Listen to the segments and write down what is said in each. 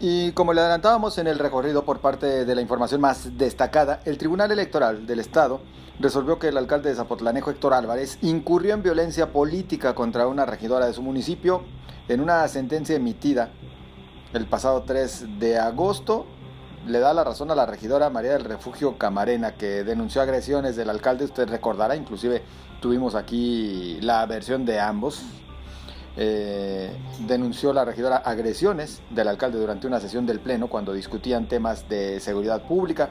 Y como le adelantábamos en el recorrido por parte de la información más destacada, el Tribunal Electoral del Estado resolvió que el alcalde de Zapotlanejo, Héctor Álvarez, incurrió en violencia política contra una regidora de su municipio en una sentencia emitida el pasado 3 de agosto. Le da la razón a la regidora María del Refugio Camarena, que denunció agresiones del alcalde. Usted recordará, inclusive tuvimos aquí la versión de ambos, eh, denunció la regidora agresiones del alcalde durante una sesión del Pleno cuando discutían temas de seguridad pública.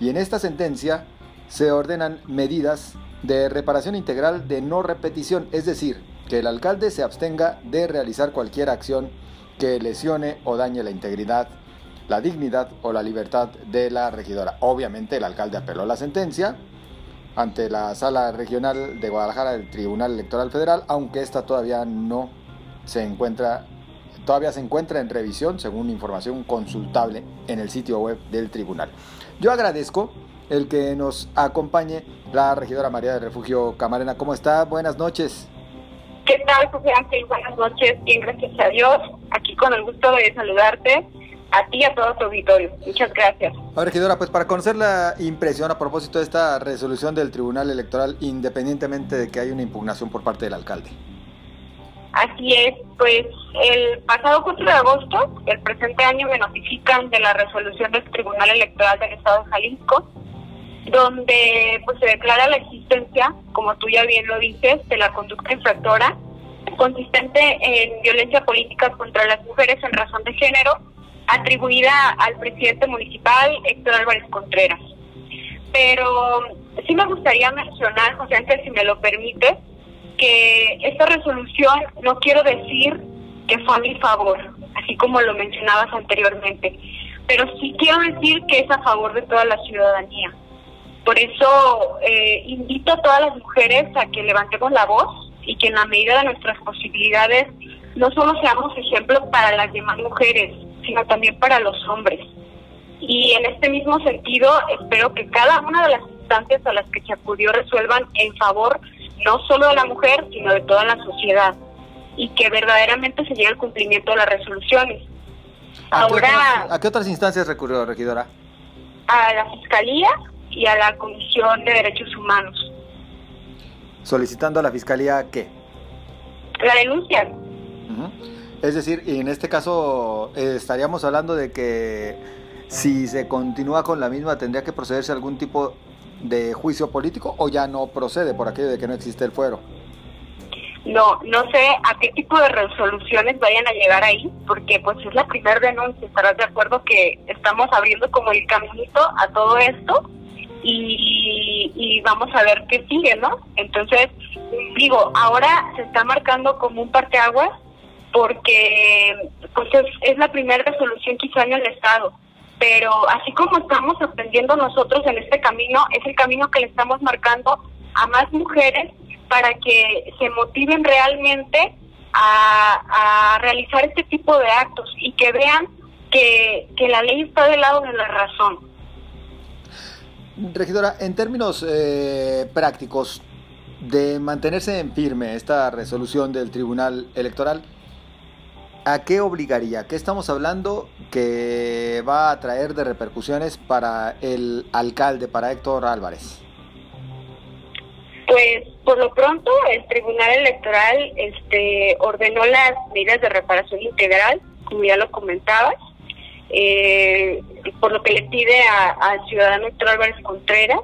Y en esta sentencia se ordenan medidas de reparación integral de no repetición, es decir, que el alcalde se abstenga de realizar cualquier acción que lesione o dañe la integridad, la dignidad o la libertad de la regidora. Obviamente el alcalde apeló la sentencia ante la sala regional de Guadalajara del Tribunal Electoral Federal, aunque esta todavía no se encuentra todavía se encuentra en revisión según información consultable en el sitio web del tribunal. Yo agradezco el que nos acompañe la regidora María del Refugio Camarena. ¿Cómo está? Buenas noches. ¿Qué tal, José Ángel? Buenas noches. Bien, gracias a Dios. Aquí con el gusto de saludarte a ti y a todo tu auditorio. Muchas gracias. A regidora, pues para conocer la impresión a propósito de esta resolución del Tribunal Electoral, independientemente de que haya una impugnación por parte del alcalde. Así es, pues el pasado 4 de agosto, el presente año, me notifican de la resolución del Tribunal Electoral del Estado de Jalisco, donde pues se declara la existencia, como tú ya bien lo dices, de la conducta infractora consistente en violencia política contra las mujeres en razón de género, atribuida al presidente municipal Héctor Álvarez Contreras. Pero sí me gustaría mencionar, José Ángel, si me lo permite, que esta resolución no quiero decir que fue a mi favor, así como lo mencionabas anteriormente, pero sí quiero decir que es a favor de toda la ciudadanía. Por eso eh, invito a todas las mujeres a que levantemos la voz y que en la medida de nuestras posibilidades no solo seamos ejemplo para las demás mujeres, sino también para los hombres. Y en este mismo sentido, espero que cada una de las instancias a las que se acudió resuelvan en favor no solo de la mujer, sino de toda la sociedad, y que verdaderamente se llegue al cumplimiento de las resoluciones. ¿A, Ahora, qué otras, ¿A qué otras instancias recurrió, regidora? A la Fiscalía y a la Comisión de Derechos Humanos. ¿Solicitando a la Fiscalía qué? La denuncia. Es decir, y en este caso eh, estaríamos hablando de que si se continúa con la misma tendría que procederse a algún tipo de juicio político o ya no procede por aquello de que no existe el fuero? No, no sé a qué tipo de resoluciones vayan a llegar ahí, porque pues es la primera denuncia, estarás de acuerdo que estamos abriendo como el caminito a todo esto y, y vamos a ver qué sigue, ¿no? Entonces, digo, ahora se está marcando como un parteaguas porque pues es, es la primera resolución que hizo en el Estado pero así como estamos aprendiendo nosotros en este camino, es el camino que le estamos marcando a más mujeres para que se motiven realmente a, realizar este tipo de actos y que vean que, la ley está del lado de la razón. Regidora, en términos eh, prácticos, de mantenerse en firme esta resolución del Tribunal Electoral, ¿A qué obligaría? ¿Qué estamos hablando que va a traer de repercusiones para el alcalde, para Héctor Álvarez? Pues por lo pronto el Tribunal Electoral este, ordenó las medidas de reparación integral, como ya lo comentabas, eh, por lo que le pide al ciudadano Héctor Álvarez Contreras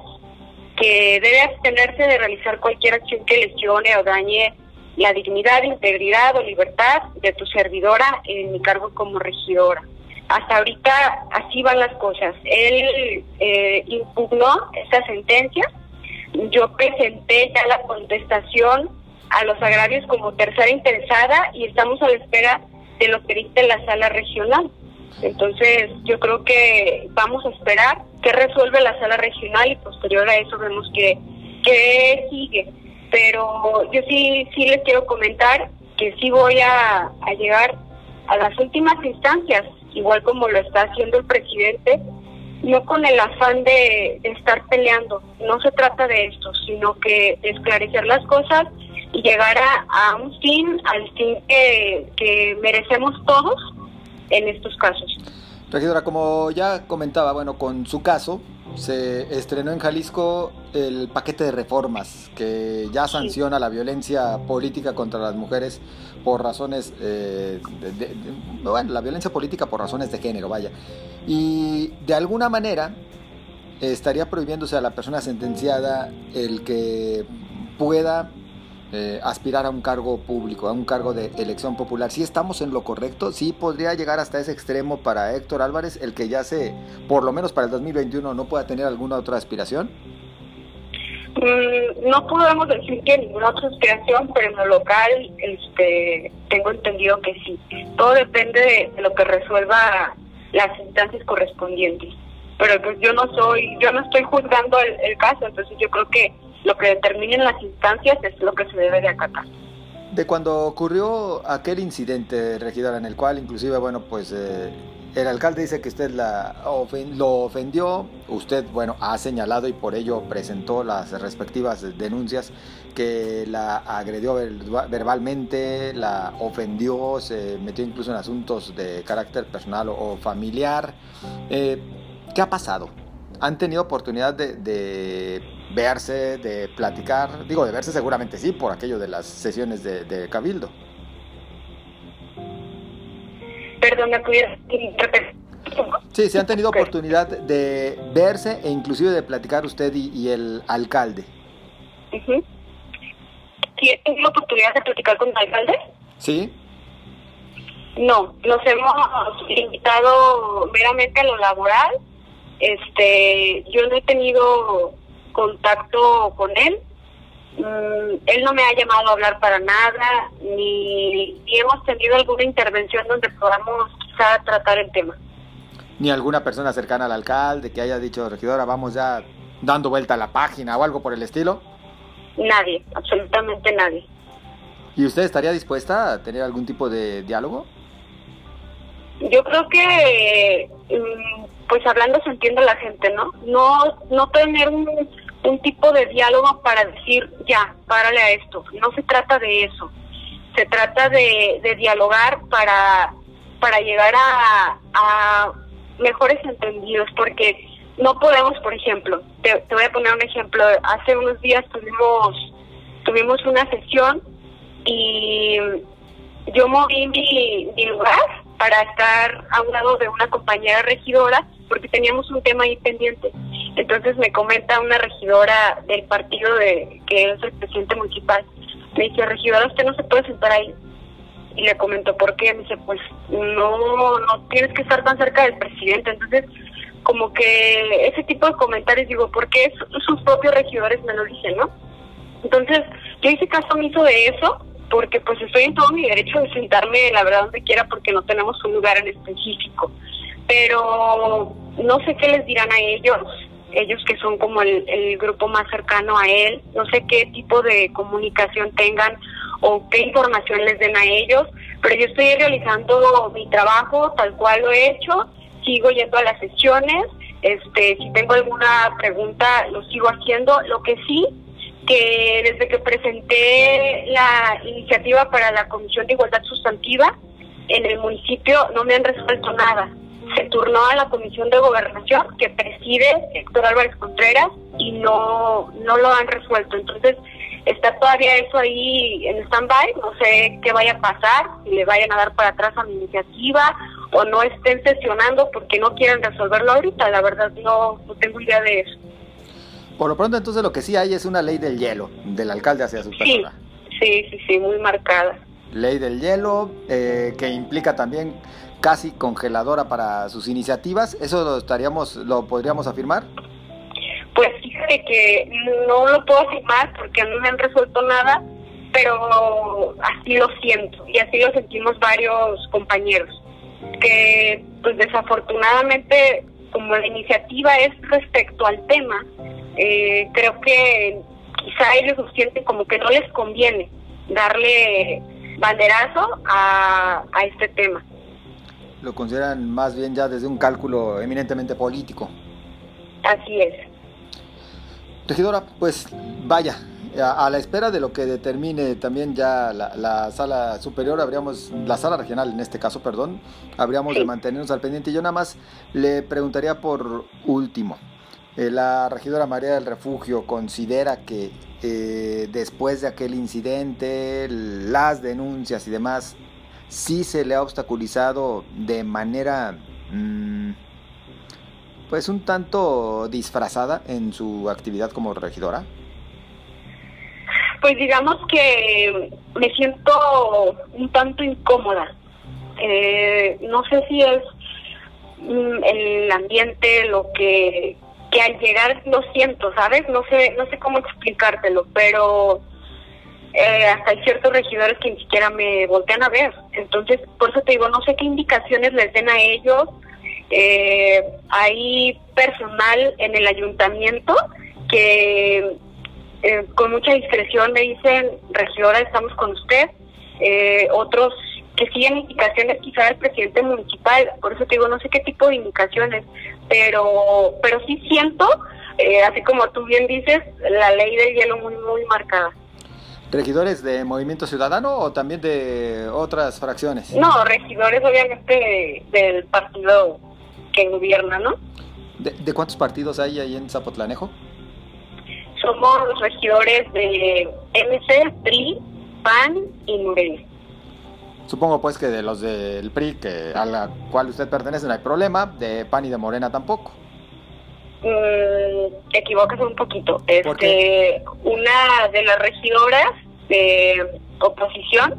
que debe abstenerse de realizar cualquier acción que lesione o dañe la dignidad, integridad o libertad de tu servidora en mi cargo como regidora. Hasta ahorita así van las cosas. Él eh, impugnó esta sentencia. Yo presenté ya la contestación a los agravios como tercera interesada y estamos a la espera de lo que dicte la sala regional. Entonces, yo creo que vamos a esperar que resuelve la sala regional y posterior a eso vemos que, que sigue pero yo sí, sí les quiero comentar que sí voy a, llegar a las últimas instancias, igual como lo está haciendo el presidente, no con el afán de, estar peleando, no se trata de esto, sino que de esclarecer las cosas y llegar a, un fin, al fin que, que merecemos todos, en estos casos. Regidora, como ya comentaba, bueno, con su caso se estrenó en Jalisco el paquete de reformas que ya sanciona la violencia política contra las mujeres por razones, eh, de, bueno, la violencia política por razones de género, vaya. Y de alguna manera estaría prohibiéndose a la persona sentenciada el que pueda eh, aspirar a un cargo público, a un cargo de elección popular. Si estamos en lo correcto, sí podría llegar hasta ese extremo para Héctor Álvarez, el que ya se, por lo menos para el 2021, no pueda tener alguna otra aspiración. Mm, no podemos decir que ninguna otra aspiración, pero en lo local este, tengo entendido que sí. Todo depende de, lo que resuelva las instancias correspondientes. Pero pues yo no soy, yo no estoy juzgando el caso, entonces yo creo que lo que determinen las instancias es lo que se debe de acatar. De cuando ocurrió aquel incidente, regidora, en el cual inclusive, bueno, pues eh, el alcalde dice que usted la lo ofendió, usted, bueno, ha señalado y por ello presentó las respectivas denuncias que la agredió verbalmente, la ofendió, se metió incluso en asuntos de carácter personal o familiar. Eh, ¿Qué ha pasado? ¿Han tenido oportunidad de verse, de platicar. Digo, de verse seguramente sí, por aquello de las sesiones de, Cabildo. Perdón, ¿me Sí, se han tenido oportunidad de verse e inclusive de platicar usted y, el alcalde. Uh ¿Sí tenido oportunidad de platicar con el alcalde? Sí. No, nos hemos invitado meramente a lo laboral. Este, yo no he tenido contacto con él. Mm, él no me ha llamado a hablar para nada, ni, hemos tenido alguna intervención donde podamos quizá tratar el tema. Ni alguna persona cercana al alcalde que haya dicho, regidora, vamos ya dando vuelta a la página o algo por el estilo. Nadie, absolutamente nadie. ¿Y usted estaría dispuesta a tener algún tipo de diálogo? Yo creo que, mm, pues hablando se entiende la gente, ¿no? No, no tener un un tipo de diálogo para decir, ya, párale a esto. No se trata de eso. Se trata de, dialogar para, para llegar a, a mejores entendidos, porque no podemos, por ejemplo, te, voy a poner un ejemplo, hace unos días tuvimos, tuvimos una sesión y yo moví mi, mi lugar para estar a un lado de una compañera regidora porque teníamos un tema ahí pendiente. Entonces me comenta una regidora del partido de que es el presidente municipal, me dice, regidora, usted no se puede sentar ahí. Y le comento, ¿por qué? Me dice, pues no, no tienes que estar tan cerca del presidente. Entonces, como que ese tipo de comentarios, digo, ¿por qué sus propios regidores me lo dicen, no? Entonces, yo hice caso omiso de eso, porque pues estoy en todo mi derecho de sentarme, la verdad, donde quiera, porque no tenemos un lugar en específico. Pero no sé qué les dirán a ellos ellos que son como el, grupo más cercano a él, no sé qué tipo de comunicación tengan o qué información les den a ellos, pero yo estoy realizando mi trabajo tal cual lo he hecho, sigo yendo a las sesiones, este, si tengo alguna pregunta lo sigo haciendo, lo que sí que desde que presenté la iniciativa para la Comisión de Igualdad Sustantiva en el municipio no me han resuelto nada se turnó a la Comisión de Gobernación que preside Héctor Álvarez Contreras y no, no lo han resuelto. Entonces está todavía eso ahí en stand-by, no sé qué vaya a pasar, si le vayan a dar para atrás a mi iniciativa o no estén sesionando porque no quieren resolverlo ahorita, la verdad no, no tengo idea de eso. Por lo pronto entonces lo que sí hay es una ley del hielo del alcalde hacia su persona. Sí, sí, sí, muy marcada. Ley del hielo eh, que implica también casi congeladora para sus iniciativas. ¿Eso lo estaríamos, lo podríamos afirmar? Pues fíjate que no lo puedo afirmar porque no me han resuelto nada, pero así lo siento y así lo sentimos varios compañeros. Que pues desafortunadamente como la iniciativa es respecto al tema, eh, creo que quizá ellos lo sienten como que no les conviene darle banderazo a, a este tema lo consideran más bien ya desde un cálculo eminentemente político. Así es. Regidora, pues vaya, a, la espera de lo que determine también ya la, sala superior, habríamos, la sala regional en este caso, perdón, habríamos de mantenernos al pendiente. Yo nada más le preguntaría por último, eh, la regidora María del Refugio considera que eh, después de aquel incidente, las denuncias y demás, sí se le ha obstaculizado de manera... Mm, pues un tanto disfrazada en su actividad como regidora? Pues digamos que me siento un tanto incómoda. Eh, no sé si es mm, el ambiente lo que que al llegar lo siento, ¿sabes? No sé no sé cómo explicártelo, pero eh, hasta hay ciertos regidores que ni siquiera me voltean a ver. Entonces, por eso te digo, no sé qué indicaciones les den a ellos eh, hay personal en el ayuntamiento que eh, con mucha discreción me dicen, regidora, estamos con usted. Eh, otros que siguen indicaciones quizá del presidente municipal, por eso te digo, no sé qué tipo de indicaciones, pero, pero sí siento, eh, así como tú bien dices, la ley del hielo muy, muy marcada. ¿Regidores de Movimiento Ciudadano o también de otras fracciones? No, regidores obviamente del partido que gobierna, ¿no? ¿De, cuántos partidos hay ahí en Zapotlanejo? Somos regidores de MC, PRI, PAN y Morena. Supongo pues que de los del PRI, que a la cual usted pertenece, no hay problema, de PAN y de Morena tampoco. Mm, te equivocas un poquito. Este, una de las regidoras de oposición,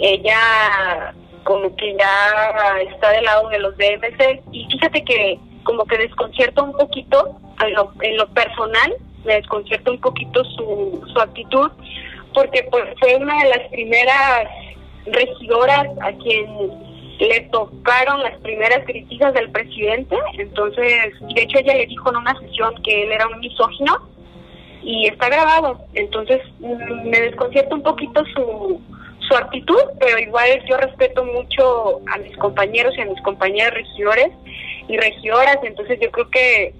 ella como que ya está del lado de los DMC y fíjate que como que desconcierta un poquito en lo, en lo personal, me desconcierta un poquito su, su actitud porque pues fue una de las primeras regidoras a quien le tocaron las primeras críticas del presidente, entonces, de hecho ella le dijo en una sesión que él era un misógino y está grabado, entonces mm, me desconcierta un poquito su, su actitud, pero igual yo respeto mucho a mis compañeros y a mis compañeras regidores y regidoras, entonces yo creo que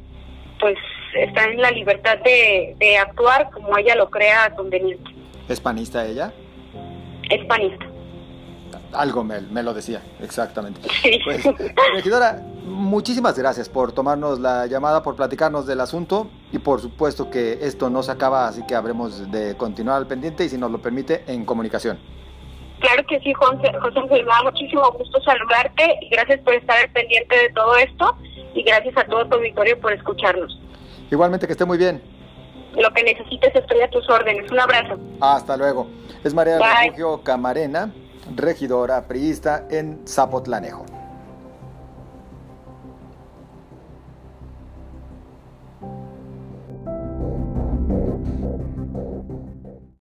pues está en la libertad de, de actuar como ella lo crea conveniente. ¿Es panista ella? Es panista. Algo me, me lo decía, exactamente. Pues, regidora, muchísimas gracias por tomarnos la llamada, por platicarnos del asunto y por supuesto que esto no se acaba, así que habremos de continuar al pendiente y si nos lo permite en comunicación. Claro que sí, José, José me da muchísimo gusto saludarte y gracias por estar al pendiente de todo esto y gracias a todo tu auditorio por escucharnos. Igualmente, que esté muy bien. Lo que necesites estoy a tus órdenes. Un abrazo. Hasta luego. Es María Refugio Camarena, regidora priista en Zapotlanejo.